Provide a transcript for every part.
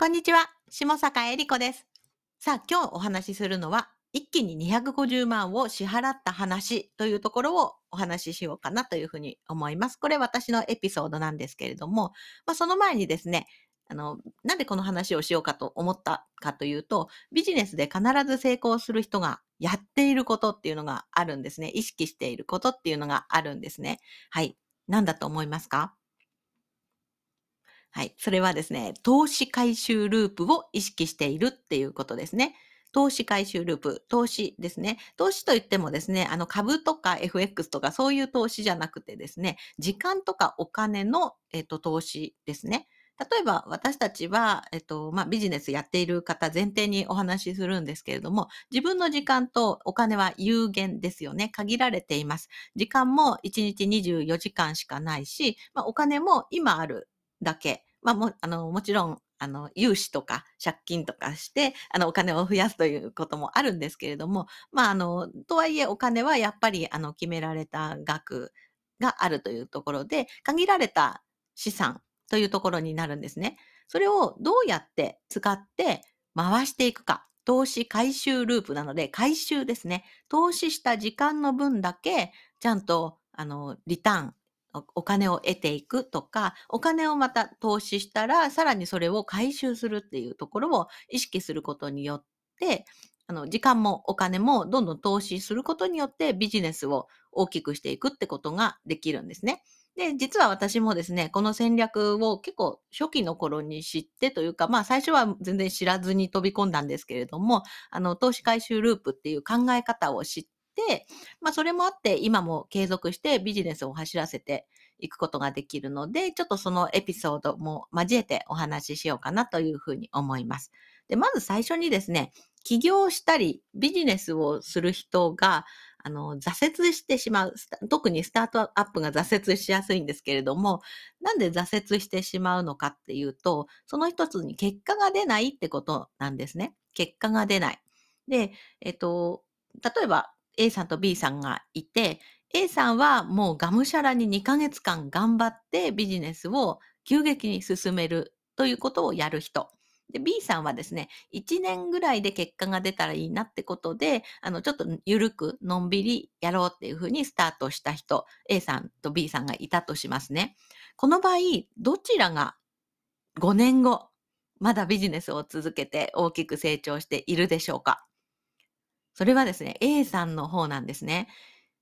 こんにちは、下坂恵理子です。さあ、今日お話しするのは、一気に250万を支払った話というところをお話ししようかなというふうに思います。これ私のエピソードなんですけれども、まあ、その前にですね、あの、なんでこの話をしようかと思ったかというと、ビジネスで必ず成功する人がやっていることっていうのがあるんですね。意識していることっていうのがあるんですね。はい。何だと思いますか？はい。それはですね、投資回収ループを意識しているっていうことですね。投資回収ループ、投資ですね。投資といってもですね、あの株とか FX とかそういう投資じゃなくてですね、時間とかお金の、えっと、投資ですね。例えば私たちは、えっと、まあ、ビジネスやっている方前提にお話しするんですけれども、自分の時間とお金は有限ですよね。限られています。時間も1日24時間しかないし、まあ、お金も今あるだけ。まあも、あの、もちろん、あの、融資とか借金とかして、あの、お金を増やすということもあるんですけれども、まあ、あの、とはいえお金はやっぱり、あの、決められた額があるというところで、限られた資産というところになるんですね。それをどうやって使って回していくか。投資回収ループなので、回収ですね。投資した時間の分だけ、ちゃんと、あの、リターン、お金を得ていくとか、お金をまた投資したら、さらにそれを回収するっていうところを意識することによって、あの、時間もお金もどんどん投資することによってビジネスを大きくしていくってことができるんですね。で、実は私もですね、この戦略を結構初期の頃に知ってというか、まあ最初は全然知らずに飛び込んだんですけれども、あの、投資回収ループっていう考え方を知って、まあそれもあって今も継続してビジネスを走らせていくことができるので、ちょっとそのエピソードも交えてお話ししようかなというふうに思います。で、まず最初にですね、起業したりビジネスをする人が、あの、挫折してしまう。特にスタートアップが挫折しやすいんですけれども、なんで挫折してしまうのかっていうと、その一つに結果が出ないってことなんですね。結果が出ない。で、えっと、例えば A さんと B さんがいて、A さんはもうがむしゃらに2ヶ月間頑張ってビジネスを急激に進めるということをやる人。で、B さんはですね、1年ぐらいで結果が出たらいいなってことで、あの、ちょっとゆるく、のんびりやろうっていうふうにスタートした人、A さんと B さんがいたとしますね。この場合、どちらが5年後、まだビジネスを続けて大きく成長しているでしょうか？それはですね、A さんの方なんですね。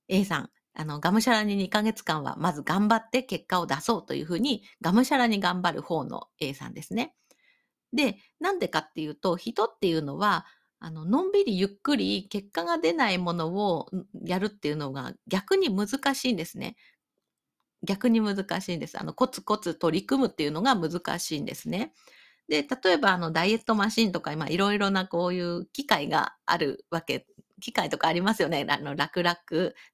A さん、あの、がむしゃらに2ヶ月間はまず頑張って結果を出そうというふうに、がむしゃらに頑張る方の A さんですね。で、なんでかっていうと、人っていうのは、あの、のんびりゆっくり結果が出ないものをやるっていうのが逆に難しいんですね。逆に難しいんです。あの、コツコツ取り組むっていうのが難しいんですね。で、例えば、あの、ダイエットマシンとか、今、いろいろなこういう機械があるわけ、機械とかありますよね。あの、楽々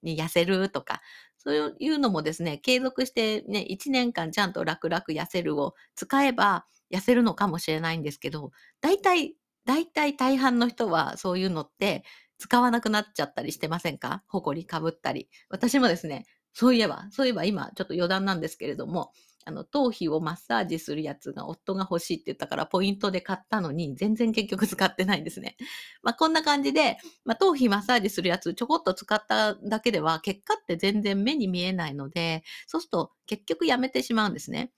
に痩せるとか。そういうのもですね、継続してね、1年間ちゃんと楽々痩せるを使えば、痩せるのかもしれないんですけど、大体、大体大半の人はそういうのって使わなくなっちゃったりしてませんか？ほこりかぶったり。私もですね、そういえば、そういえば今ちょっと余談なんですけれども、あの、頭皮をマッサージするやつが夫が欲しいって言ったからポイントで買ったのに全然結局使ってないんですね。まあこんな感じで、まあ頭皮マッサージするやつちょこっと使っただけでは結果って全然目に見えないので、そうすると結局やめてしまうんですね。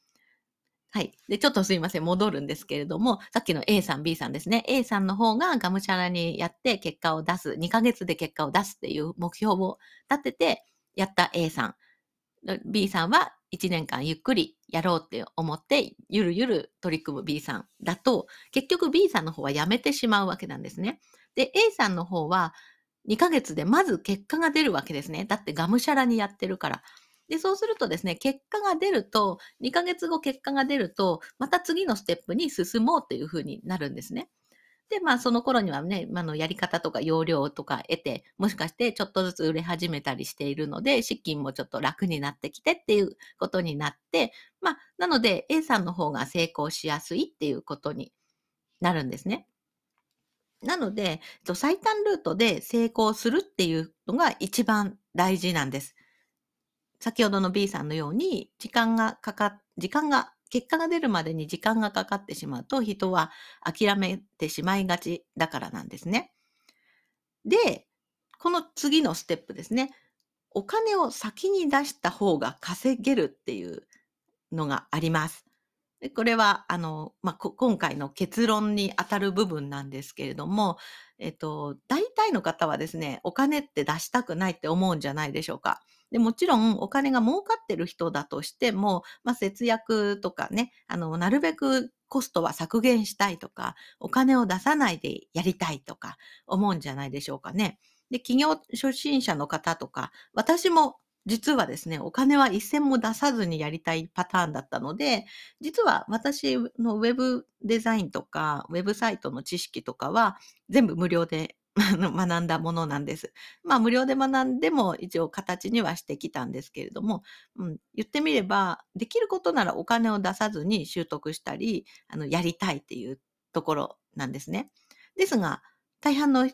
はい。で、ちょっとすいません。戻るんですけれども、さっきの A さん、B さんですね。A さんの方ががむしゃらにやって結果を出す。2ヶ月で結果を出すっていう目標を立ててやった A さん。B さんは1年間ゆっくりやろうって思って、ゆるゆる取り組む B さんだと、結局 B さんの方はやめてしまうわけなんですね。で、A さんの方は2ヶ月でまず結果が出るわけですね。だってがむしゃらにやってるから。で、そうするとですね、結果が出ると、2ヶ月後結果が出ると、また次のステップに進もうというふうになるんですね。で、まあその頃にはね、まあのやり方とか要領とか得て、もしかしてちょっとずつ売れ始めたりしているので、資金もちょっと楽になってきてっていうことになって、まあ、なので A さんの方が成功しやすいっていうことになるんですね。なので、最短ルートで成功するっていうのが一番大事なんです。先ほどの B さんのように、時間がかか、時間が結果が出るまでに時間がかかってしまうと人は諦めてしまいがちだからなんですね。で、この次のステップですね。お金を先に出した方が稼げるっていうのがあります。でこれは、あの、まあ、今回の結論に当たる部分なんですけれども、えっと、大体の方はですね、お金って出したくないって思うんじゃないでしょうか。でもちろんお金が儲かってる人だとしても、まあ、節約とかね、あの、なるべくコストは削減したいとか、お金を出さないでやりたいとか思うんじゃないでしょうかね。で、企業初心者の方とか、私も実はですね、お金は一銭も出さずにやりたいパターンだったので、実は私のウェブデザインとか、ウェブサイトの知識とかは全部無料で 学んだものなんです。まあ無料で学んでも一応形にはしてきたんですけれども、うん、言ってみれば、できることならお金を出さずに習得したり、あの、やりたいっていうところなんですね。ですが、大半の、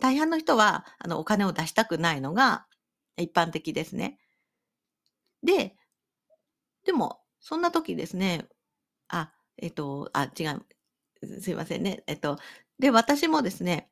大半の人は、あの、お金を出したくないのが、一般的ですね。で、でも、そんな時ですね、あ、えっと、あ、違う、すいませんね。えっと、で、私もですね、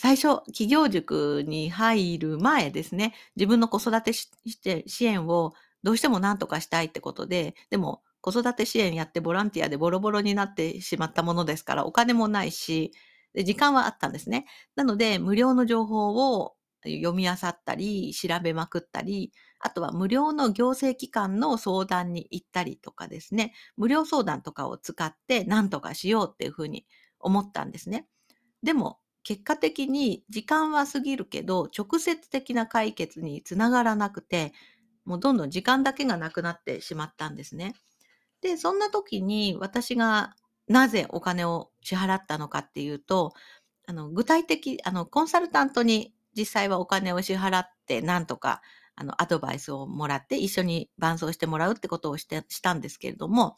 最初、企業塾に入る前ですね、自分の子育てして支援をどうしても何とかしたいってことで、でも子育て支援やってボランティアでボロボロになってしまったものですから、お金もないし、時間はあったんですね。なので、無料の情報を読み漁ったり、調べまくったり、あとは無料の行政機関の相談に行ったりとかですね、無料相談とかを使って何とかしようっていうふうに思ったんですね。でも、結果的に時間は過ぎるけど、直接的な解決につながらなくて、もうどんどん時間だけがなくなってしまったんですね。で、そんな時に私がなぜお金を支払ったのかっていうと、あの具体的、あのコンサルタントに実際はお金を支払って、なんとか、あの、アドバイスをもらって、一緒に伴走してもらうってことをしてしたんですけれども、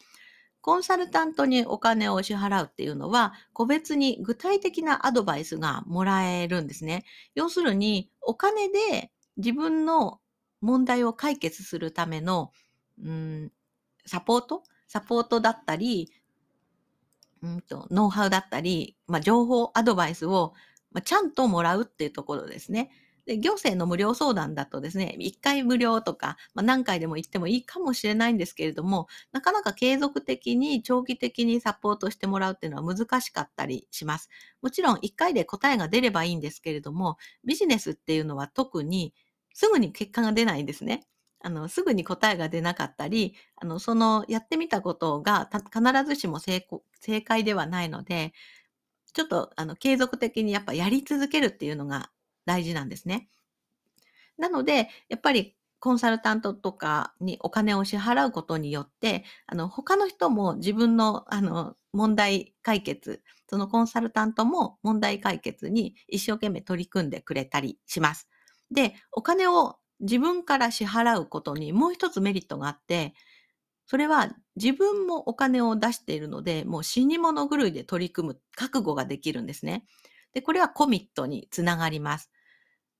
コンサルタントにお金を支払うっていうのは、個別に具体的なアドバイスがもらえるんですね。要するに、お金で自分の問題を解決するための、うん、サポート？サポートだったり、うんと、ノウハウだったり、まあ、情報、アドバイスをまあ、ちゃんともらうっていうところですね。で、行政の無料相談だとですね、1回無料とか、まあ、何回でも行ってもいいかもしれないんですけれども、なかなか継続的に長期的にサポートしてもらうっていうのは難しかったりします。もちろん1回で答えが出ればいいんですけれども、ビジネスっていうのは特にすぐに結果が出ないんですね。あの、すぐに答えが出なかったり、あの、そのやってみたことが必ずしも成正解ではないので、ちょっとあの継続的にやっぱやり続けるっていうのが大事なんですね。なので、やっぱりコンサルタントとかにお金を支払うことによって、あの、他の人も自分の、あの、問題解決、そのコンサルタントも問題解決に一生懸命取り組んでくれたりします。で、お金を自分から支払うことにもう一つメリットがあって、それは自分もお金を出しているので、もう死に物狂いで取り組む覚悟ができるんですね。で、これはコミットにつながります。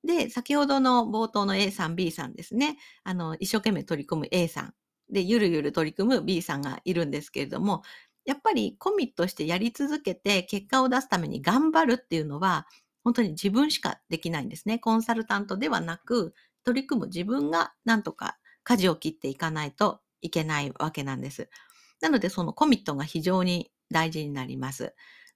で、先ほどの冒頭の A さん、B さんですね。あの、一生懸命取り組む A さん。で、ゆるゆる取り組む B さんがいるんですけれども、やっぱりコミットしてやり続けて結果を出すために頑張るっていうのは、本当に自分しかできないんですね。コンサルタントではなく、取り組む自分がなんとか舵を切っていかないといけないわけなんです。なので、そのコミットが非常に大事になります。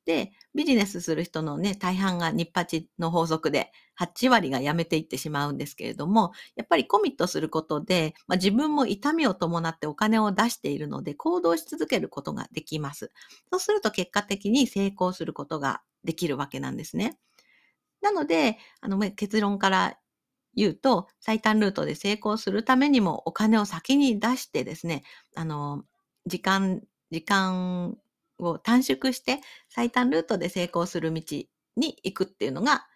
で、ビジネスする人のね、大半が日八の法則で8割が辞めていってしまうんですけれども、やっぱりコミットすることで、まあ、自分も痛みを伴ってお金を出しているので行動し続けることができます。そうすると結果的に成功することができるわけなんですね。なので、あの、結論から言うと、最短ルートで成功するためにもお金を先に出してですね、あの、時間、時間を短縮して最短ルートで成功する道に行くっていうのが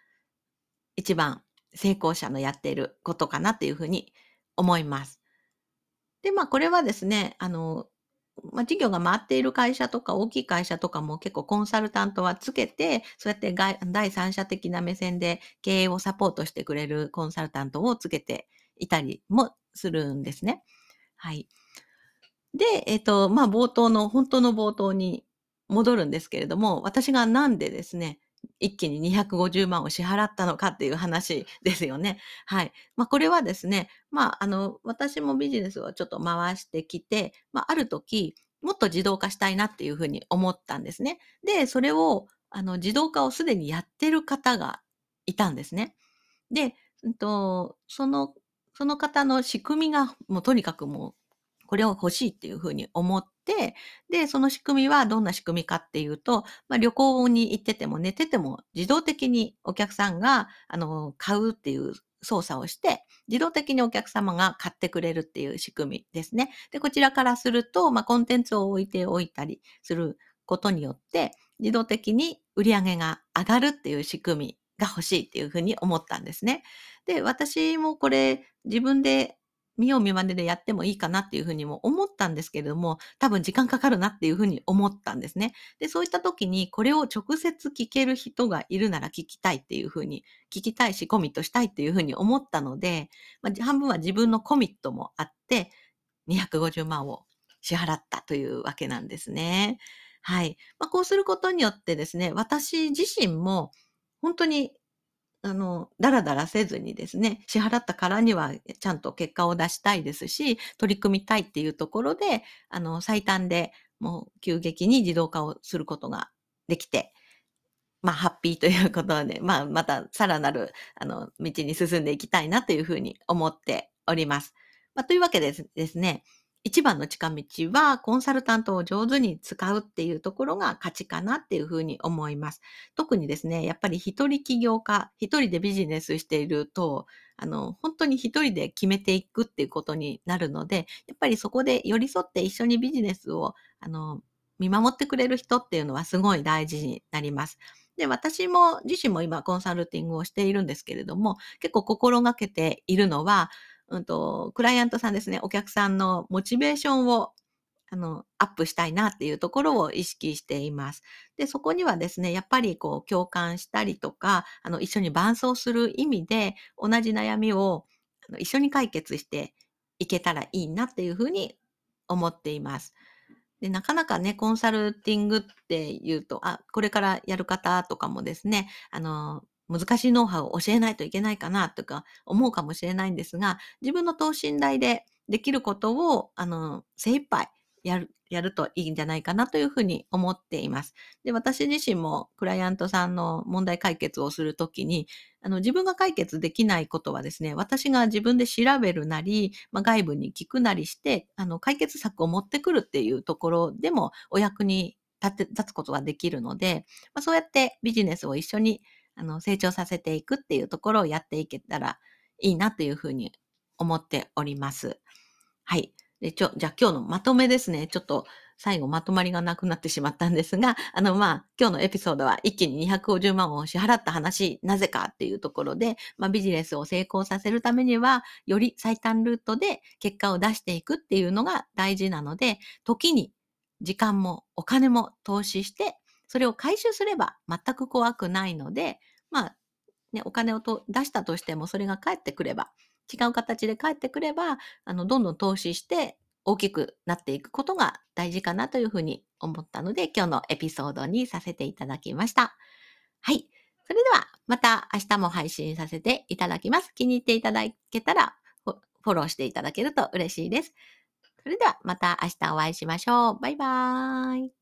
一番成功者のやっていることかなっていうふうに思います。で、まあこれはですね、あの、まあ、事業が回っている会社とか大きい会社とかも結構コンサルタントはつけて、そうやって第三者的な目線で経営をサポートしてくれるコンサルタントをつけていたりもするんですね。はい。で、えっ、と、まあ、冒頭の、本当の冒頭に戻るんですけれども、私がなんでですね、一気に250万を支払ったのかっていう話ですよね。はい。まあ、これはですね、まあ、あの、私もビジネスをちょっと回してきて、まあ、ある時、もっと自動化したいなっていうふうに思ったんですね。で、それを、あの、自動化をすでにやってる方がいたんですね。で、うんと、その、その方の仕組みが、もうとにかくもう、これを欲しいっていうふうに思って、で、その仕組みはどんな仕組みかっていうと、まあ、旅行に行ってても寝てても自動的にお客さんが、あの、買うっていう操作をして、自動的にお客様が買ってくれるっていう仕組みですね。で、こちらからすると、まあ、コンテンツを置いておいたりすることによって、自動的に売り上げが上がるっていう仕組みが欲しいっていうふうに思ったんですね。で、私もこれ自分で見よう見まねでやってもいいかなっていうふうにも思ったんですけれども、多分時間かかるなっていうふうに思ったんですね。で、そういった時にこれを直接聞ける人がいるなら聞きたいっていうふうに、聞きたいしコミットしたいっていうふうに思ったので、まあ、半分は自分のコミットもあって、250万を支払ったというわけなんですね。はい。まあ、こうすることによってですね、私自身も本当にあの、だらだらせずにですね、支払ったからにはちゃんと結果を出したいですし、取り組みたいっていうところで、あの、最短でもう急激に自動化をすることができて、まあ、ハッピーということで、まあ、またさらなる、あの、道に進んでいきたいなというふうに思っております。まあ、というわけでですね、一番の近道はコンサルタントを上手に使うっていうところが価値かなっていうふうに思います。特にですね、やっぱり一人起業家、一人でビジネスしていると、あの、本当に一人で決めていくっていうことになるので、やっぱりそこで寄り添って一緒にビジネスを、あの、見守ってくれる人っていうのはすごい大事になります。で、私も自身も今コンサルティングをしているんですけれども、結構心がけているのは、うんと、クライアントさんですね、お客さんのモチベーションをあの、アップしたいなっていうところを意識しています。で、そこにはですね、やっぱりこう共感したりとか、あの、一緒に伴走する意味で、同じ悩みをあの一緒に解決していけたらいいなっていうふうに思っています。で、なかなかね、コンサルティングっていうと、あ、これからやる方とかもですね、あの、難しいノウハウを教えないといけないかなとか思うかもしれないんですが、自分の等身大でできることを、あの、精一杯やる、やるといいんじゃないかなというふうに思っています。で、私自身もクライアントさんの問題解決をするときに、あの、自分が解決できないことはですね、私が自分で調べるなり、まあ、外部に聞くなりして、あの、解決策を持ってくるっていうところでもお役に立て、立つことができるので、まあ、そうやってビジネスを一緒にあの、成長させていくっていうところをやっていけたらいいなというふうに思っております。はい。で、ちょ、じゃあ今日のまとめですね。ちょっと最後まとまりがなくなってしまったんですが、あの、まあ、今日のエピソードは一気に250万を支払った話、なぜかっていうところで、まあ、ビジネスを成功させるためには、より最短ルートで結果を出していくっていうのが大事なので、時に時間もお金も投資してそれを回収すれば全く怖くないので、まあ、ね、お金をと出したとしてもそれが返ってくれば、違う形で返ってくれば、あの、どんどん投資して大きくなっていくことが大事かなというふうに思ったので、今日のエピソードにさせていただきました。はい。それでは、また明日も配信させていただきます。気に入っていただけたら、フォローしていただけると嬉しいです。それでは、また明日お会いしましょう。バイバーイ。